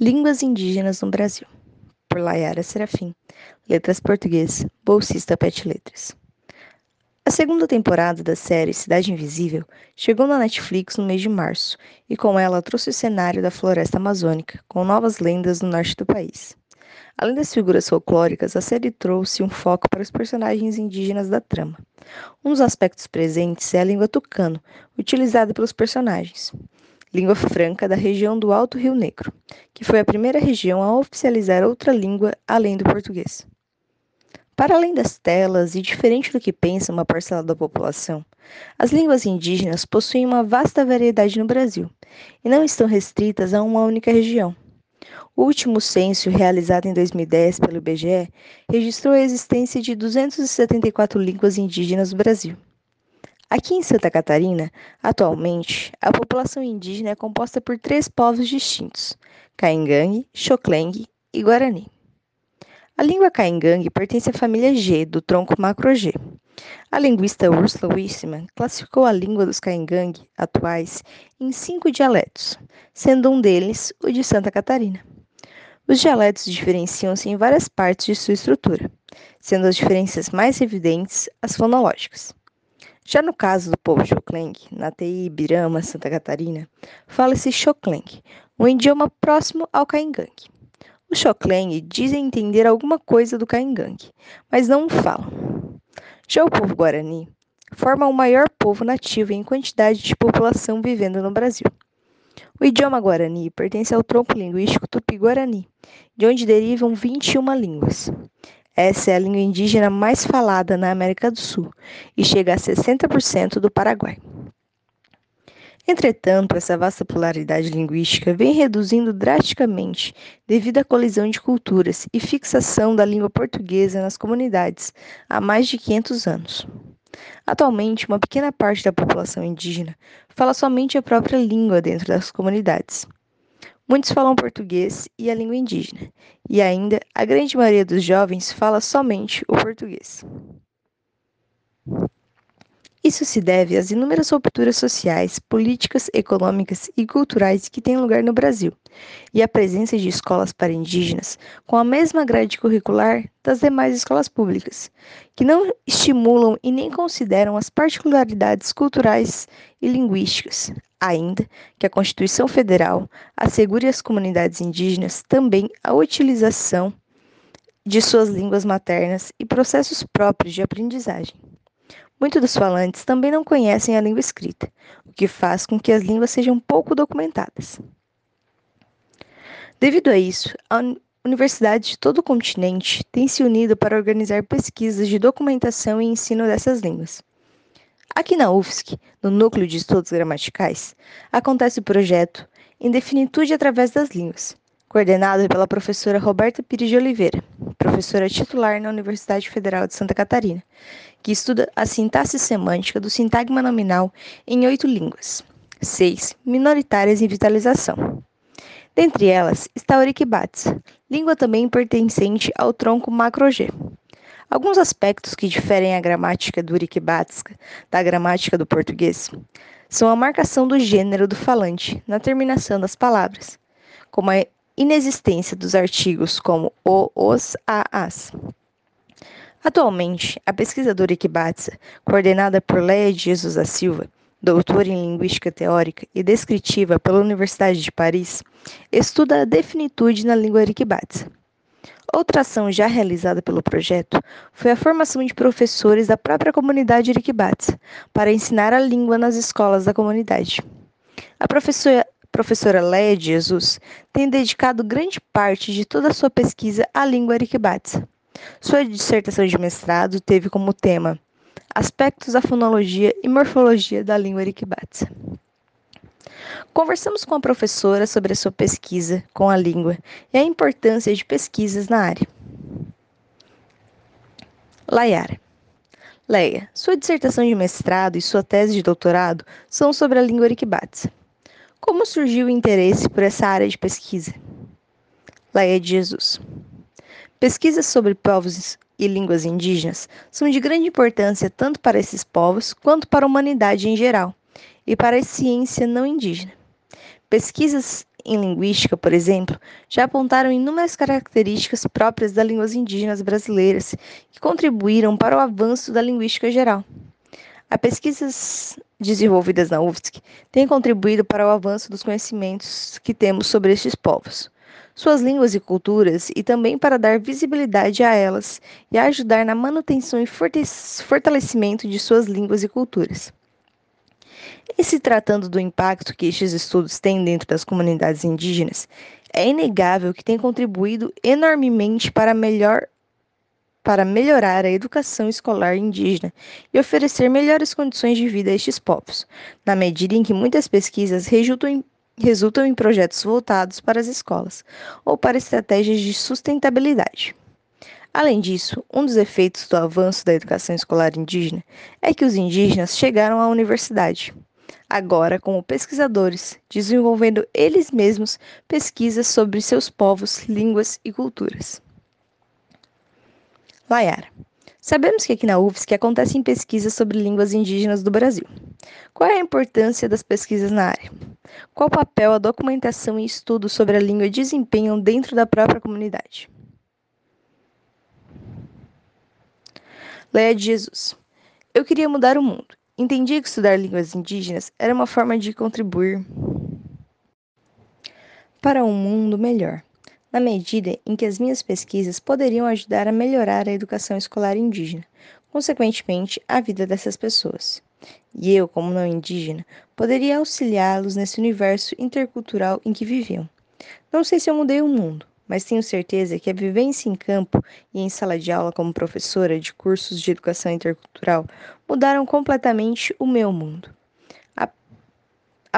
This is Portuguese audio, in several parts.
Línguas Indígenas no Brasil, por Layara Serafim, Letras Português, bolsista Pet Letras. A segunda temporada da série Cidade Invisível chegou na Netflix no mês de março e com ela trouxe o cenário da floresta amazônica, com novas lendas no norte do país. Além das figuras folclóricas, a série trouxe um foco para os personagens indígenas da trama. Um dos aspectos presentes é a língua tucano, utilizada pelos personagens língua franca da região do Alto Rio Negro, que foi a primeira região a oficializar outra língua além do português. Para além das telas e diferente do que pensa uma parcela da população, as línguas indígenas possuem uma vasta variedade no Brasil e não estão restritas a uma única região. O último censo, realizado em 2010 pelo IBGE, registrou a existência de 274 línguas indígenas no Brasil. Aqui em Santa Catarina, atualmente, a população indígena é composta por três povos distintos: Caingangue, Xoclengue e Guarani. A língua caingangue pertence à família G, do tronco macro-G. A linguista Ursula Wissmann classificou a língua dos caingangue atuais em cinco dialetos, sendo um deles o de Santa Catarina. Os dialetos diferenciam-se em várias partes de sua estrutura, sendo as diferenças mais evidentes as fonológicas. Já no caso do povo Xocleng, na TI Ibirama, Santa Catarina, fala-se Xocleng, um idioma próximo ao Caingang. Os Xocleng dizem entender alguma coisa do Caingang, mas não o falam. Já o povo Guarani forma o maior povo nativo em quantidade de população vivendo no Brasil. O idioma Guarani pertence ao tronco linguístico Tupi-Guarani, de onde derivam 21 línguas. Essa é a língua indígena mais falada na América do Sul e chega a 60% do Paraguai. Entretanto, essa vasta pluralidade linguística vem reduzindo drasticamente devido à colisão de culturas e fixação da língua portuguesa nas comunidades há mais de 500 anos. Atualmente, uma pequena parte da população indígena fala somente a própria língua dentro das comunidades. Muitos falam português e a língua indígena, e ainda a grande maioria dos jovens fala somente o português. Isso se deve às inúmeras rupturas sociais, políticas, econômicas e culturais que têm lugar no Brasil, e à presença de escolas para indígenas com a mesma grade curricular das demais escolas públicas, que não estimulam e nem consideram as particularidades culturais e linguísticas, ainda que a Constituição Federal assegure às comunidades indígenas também a utilização de suas línguas maternas e processos próprios de aprendizagem. Muitos dos falantes também não conhecem a língua escrita, o que faz com que as línguas sejam pouco documentadas. Devido a isso, a universidades de todo o continente têm se unido para organizar pesquisas de documentação e ensino dessas línguas. Aqui na UFSC, no Núcleo de Estudos Gramaticais, acontece o projeto Indefinitude através das Línguas, coordenado pela professora Roberta Pires de Oliveira, professora titular na Universidade Federal de Santa Catarina, que estuda a sintaxe semântica do sintagma nominal em oito línguas, seis minoritárias em vitalização. Dentre elas está o Uriquibats, língua também pertencente ao tronco macro-G. Alguns aspectos que diferem a gramática do Uriquibatska da gramática do português são a marcação do gênero do falante na terminação das palavras, como a inexistência dos artigos como o, os, a, as. Atualmente, a pesquisa do Uriquibatsa, coordenada por Leia Jesus da Silva, doutora em Linguística Teórica e descritiva pela Universidade de Paris, estuda a definitude na língua Uriquibatsa. Outra ação já realizada pelo projeto foi a formação de professores da própria comunidade Iriquibatsa para ensinar a língua nas escolas da comunidade. A professora, professora Leia Jesus tem dedicado grande parte de toda a sua pesquisa à língua Iriquibatsa. Sua dissertação de mestrado teve como tema Aspectos da fonologia e morfologia da língua Iriquibatsa. Conversamos com a professora sobre a sua pesquisa com a língua e a importância de pesquisas na área. Layara. Leia, sua dissertação de mestrado e sua tese de doutorado são sobre a língua Uriquibatsa. Como surgiu o interesse por essa área de pesquisa? Leia de Jesus. Pesquisas sobre povos e línguas indígenas são de grande importância tanto para esses povos quanto para a humanidade em geral e para a ciência não indígena. Pesquisas em linguística, por exemplo, já apontaram inúmeras características próprias das línguas indígenas brasileiras que contribuíram para o avanço da linguística geral. As pesquisas desenvolvidas na UFSC têm contribuído para o avanço dos conhecimentos que temos sobre estes povos, suas línguas e culturas, e também para dar visibilidade a elas e ajudar na manutenção e fortalecimento de suas línguas e culturas. E se tratando do impacto que estes estudos têm dentro das comunidades indígenas, é inegável que tem contribuído enormemente para melhor para melhorar a educação escolar indígena e oferecer melhores condições de vida a estes povos, na medida em que muitas pesquisas resultam em, resultam em projetos voltados para as escolas ou para estratégias de sustentabilidade. Além disso, um dos efeitos do avanço da educação escolar indígena é que os indígenas chegaram à universidade, agora como pesquisadores, desenvolvendo eles mesmos pesquisas sobre seus povos, línguas e culturas. Laiara. Sabemos que aqui na UFSC acontecem pesquisas sobre línguas indígenas do Brasil. Qual é a importância das pesquisas na área? Qual papel a documentação e estudo sobre a língua desempenham dentro da própria comunidade? Leia de Jesus. Eu queria mudar o mundo. Entendi que estudar línguas indígenas era uma forma de contribuir para um mundo melhor na medida em que as minhas pesquisas poderiam ajudar a melhorar a educação escolar indígena, consequentemente, a vida dessas pessoas. E eu, como não indígena, poderia auxiliá-los nesse universo intercultural em que viviam. Não sei se eu mudei o mundo, mas tenho certeza que a vivência em campo e em sala de aula como professora de cursos de educação intercultural mudaram completamente o meu mundo.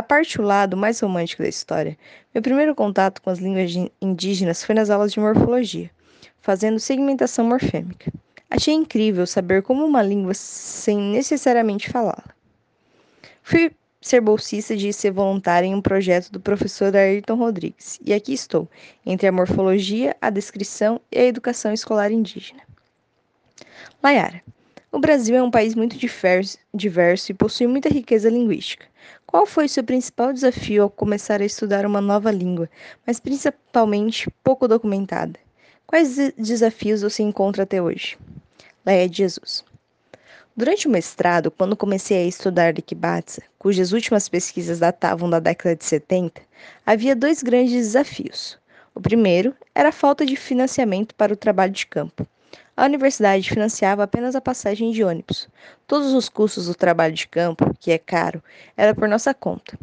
A parte o lado mais romântico da história, meu primeiro contato com as línguas indígenas foi nas aulas de morfologia, fazendo segmentação morfêmica. Achei incrível saber como uma língua sem necessariamente falá-la. Fui ser bolsista de ser voluntária em um projeto do professor Ayrton Rodrigues, e aqui estou, entre a morfologia, a descrição e a educação escolar indígena. Layara, o Brasil é um país muito diverso, e possui muita riqueza linguística. Qual foi seu principal desafio ao começar a estudar uma nova língua, mas principalmente pouco documentada? Quais desafios você encontra até hoje? Leia de Jesus. Durante o mestrado, quando comecei a estudar Likibatsa, cujas últimas pesquisas datavam da década de 70, havia dois grandes desafios. O primeiro era a falta de financiamento para o trabalho de campo. A universidade financiava apenas a passagem de ônibus. Todos os custos do trabalho de campo, que é caro, era por nossa conta.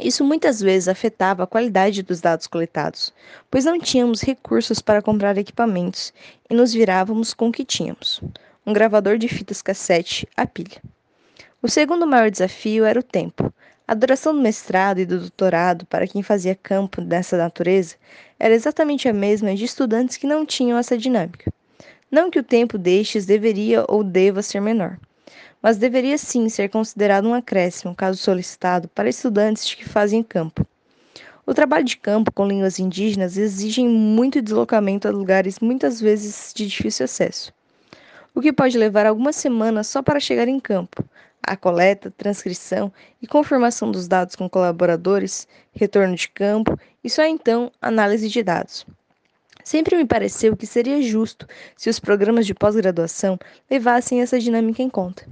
Isso muitas vezes afetava a qualidade dos dados coletados, pois não tínhamos recursos para comprar equipamentos e nos virávamos com o que tínhamos: um gravador de fitas cassete a pilha. O segundo maior desafio era o tempo. A duração do mestrado e do doutorado para quem fazia campo dessa natureza era exatamente a mesma de estudantes que não tinham essa dinâmica. Não que o tempo destes deveria ou deva ser menor, mas deveria sim ser considerado um acréscimo, caso solicitado, para estudantes que fazem campo. O trabalho de campo com línguas indígenas exige muito deslocamento a lugares muitas vezes de difícil acesso, o que pode levar algumas semanas só para chegar em campo. A coleta, transcrição e confirmação dos dados com colaboradores, retorno de campo e só então análise de dados. Sempre me pareceu que seria justo se os programas de pós-graduação levassem essa dinâmica em conta.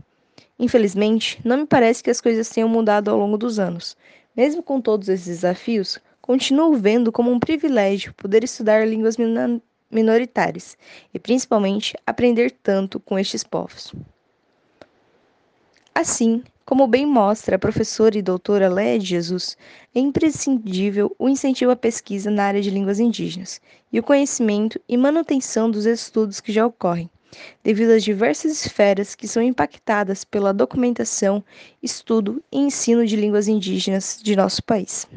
Infelizmente, não me parece que as coisas tenham mudado ao longo dos anos. Mesmo com todos esses desafios, continuo vendo como um privilégio poder estudar línguas minoritárias e, principalmente, aprender tanto com estes povos. Assim, como bem mostra a professora e doutora Léa de Jesus, é imprescindível o incentivo à pesquisa na área de línguas indígenas e o conhecimento e manutenção dos estudos que já ocorrem, devido às diversas esferas que são impactadas pela documentação, estudo e ensino de línguas indígenas de nosso país.